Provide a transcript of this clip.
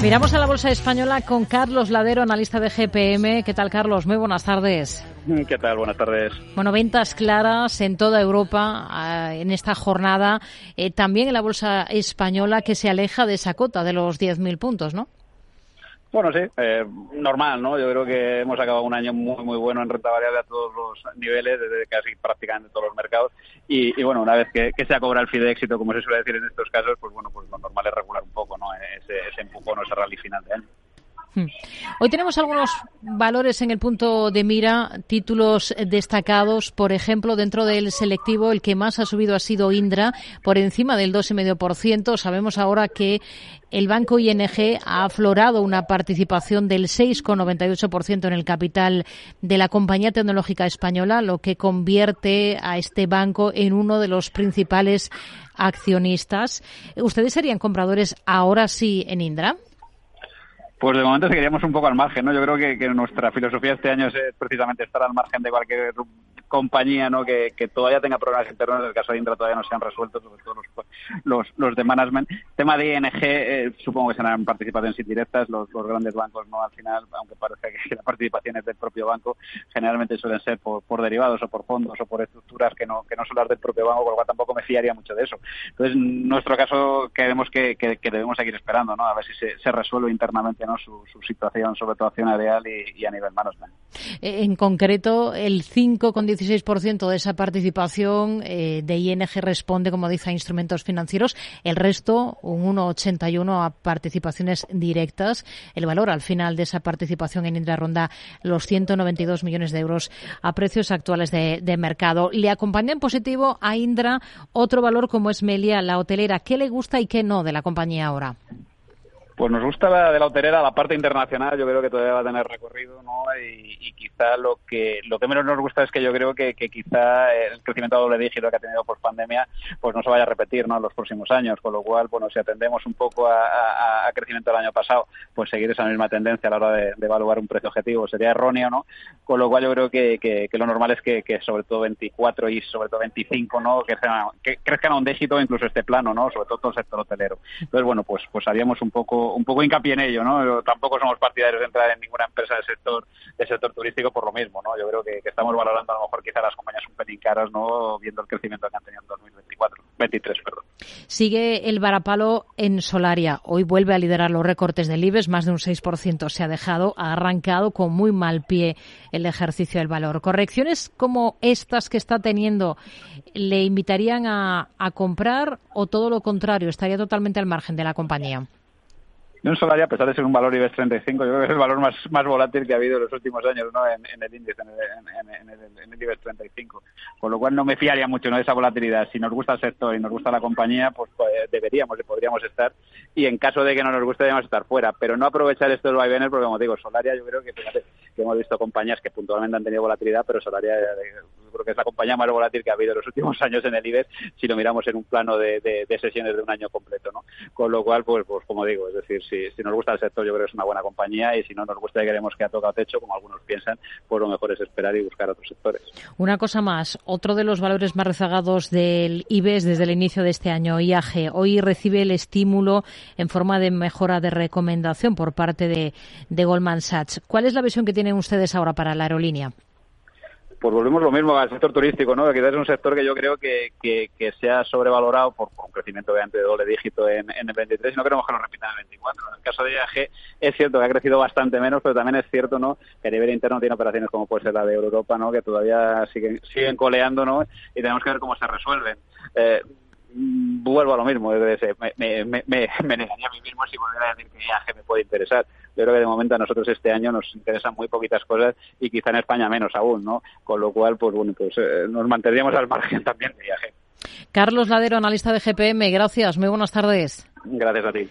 Miramos a la bolsa española con Carlos Ladero, analista de GPM. ¿Qué tal, Carlos? Muy buenas tardes. ¿Qué tal? Buenas tardes. Bueno, ventas claras en toda Europa ah, en esta jornada. Eh, también en la bolsa española que se aleja de esa cota de los 10.000 puntos, ¿no? Bueno, sí, eh, normal, ¿no? Yo creo que hemos acabado un año muy, muy bueno en renta variable a todos los niveles, desde casi prácticamente todos los mercados. Y, bueno, una vez que, se ha cobrado el fee de éxito, como se suele decir en estos casos, pues bueno, pues lo normal es regular un poco, ¿no? Ese, ese empujón o ese rally final de año. Hoy tenemos algunos valores en el punto de mira, títulos destacados, por ejemplo, dentro del selectivo, el que más ha subido ha sido Indra, por encima del 2,5%. Sabemos ahora que el banco ING ha aflorado una participación del 6,98% en el capital de la compañía tecnológica española, lo que convierte a este banco en uno de los principales accionistas. ¿Ustedes serían compradores ahora sí en Indra? Pues de momento seguiríamos un poco al margen, ¿no? Yo creo que, que nuestra filosofía este año es precisamente estar al margen de cualquier compañía ¿no? que, todavía tenga problemas internos, en el caso de Indra todavía no se han resuelto, sobre todo los, los, de management. Tema de ING, eh, supongo que serán participaciones indirectas, los, los grandes bancos no al final, aunque parece que la participación es del propio banco, generalmente suelen ser por, por derivados o por fondos o por estructuras que no, que no son las del propio banco, por lo cual tampoco me fiaría mucho de eso. Entonces, en nuestro caso, creemos que, que, debemos seguir esperando, ¿no? A ver si se, resuelve internamente ¿no? su, situación, sobre todo accionarial y, y a nivel management. Eh, en concreto, el 5,16% de esa participación eh, de ING responde, como dice, a instrumentos financieros. El resto, un 1,81 a participaciones directas. El valor al final de esa participación en Indra ronda los 192 millones de euros a precios actuales de, de mercado. Le acompaña en positivo a Indra otro valor como es Melia, la hotelera. ¿Qué le gusta y qué no de la compañía ahora? Pues nos gusta la de la hotelera, la parte internacional, yo creo que todavía va a tener recorrido, ¿no? Y, quizá lo que lo que menos nos gusta es que yo creo que, quizá el crecimiento a doble dígito que ha tenido por pandemia, pues no se vaya a repetir, ¿no? En los próximos años, con lo cual, bueno, si atendemos un poco a, crecimiento del año pasado, pues seguir esa misma tendencia a la hora de, evaluar un precio objetivo sería erróneo, ¿no? Con lo cual yo creo que, lo normal es que, sobre todo 24 y sobre todo 25, ¿no? Que crezcan a un dígito, incluso este plano, ¿no? Sobre todo todo el sector hotelero. Entonces, bueno, pues pues haríamos un poco un poco hincapié en ello, ¿no? Tampoco somos partidarios de entrar en ninguna empresa del sector del sector turístico por lo mismo, ¿no? Yo creo que, estamos valorando a lo mejor quizá las compañías un pelín caras, ¿no? Viendo el crecimiento que han tenido en 2024, 23, perdón. Sigue el varapalo en Solaria. Hoy vuelve a liderar los recortes del IBEX, más de un 6% se ha dejado, ha arrancado con muy mal pie el ejercicio del valor. Correcciones como estas que está teniendo, ¿le invitarían a, a comprar o todo lo contrario, estaría totalmente al margen de la compañía? Un Solaria, a pesar de ser un valor IBEX 35, yo creo que es el valor más, más volátil que ha habido en los últimos años ¿no? en, el índice, en el, en, el, IBEX 35. Con lo cual no me fiaría mucho ¿no? de esa volatilidad. Si nos gusta el sector y nos gusta la compañía, pues, pues deberíamos y podríamos estar. Y en caso de que no nos guste, debemos estar fuera. Pero no aprovechar estos vaivenes, porque como digo, Solaria yo creo que, fíjate, que hemos visto compañías que puntualmente han tenido volatilidad, pero Solaria yo creo que es la compañía más volátil que ha habido en los últimos años en el IBEX, si lo miramos en un plano de, de, sesiones de un año completo. ¿no? Con lo cual, pues, pues como digo, es decir, si si, nos gusta el sector, yo creo que es una buena compañía y si no nos gusta y queremos que ha tocado techo, como algunos piensan, pues lo mejor es esperar y buscar otros sectores. Una cosa más, otro de los valores más rezagados del IBEX desde el inicio de este año, IAG, hoy recibe el estímulo en forma de mejora de recomendación por parte de, de Goldman Sachs. ¿Cuál es la visión que tienen ustedes ahora para la aerolínea? Pues volvemos lo mismo al sector turístico, ¿no? Quizás es un sector que yo creo que, que, se ha sobrevalorado por, un crecimiento obviamente de doble dígito en, en, el 23 y no queremos que lo repita en el 24. En el caso de IAG es cierto que ha crecido bastante menos, pero también es cierto, ¿no? Que a nivel interno tiene operaciones como puede ser la de Europa, ¿no? Que todavía siguen, siguen coleando, ¿no? Y tenemos que ver cómo se resuelven. Eh, vuelvo a lo mismo, me, me, me, me, negaría a mí mismo si volviera a decir que IAG me puede interesar. Yo creo que de momento a nosotros este año nos interesan muy poquitas cosas y quizá en España menos aún, ¿no? Con lo cual, pues bueno, pues eh, nos mantendríamos al margen también de IAG. Carlos Ladero, analista de GPM, gracias, muy buenas tardes. Gracias a ti.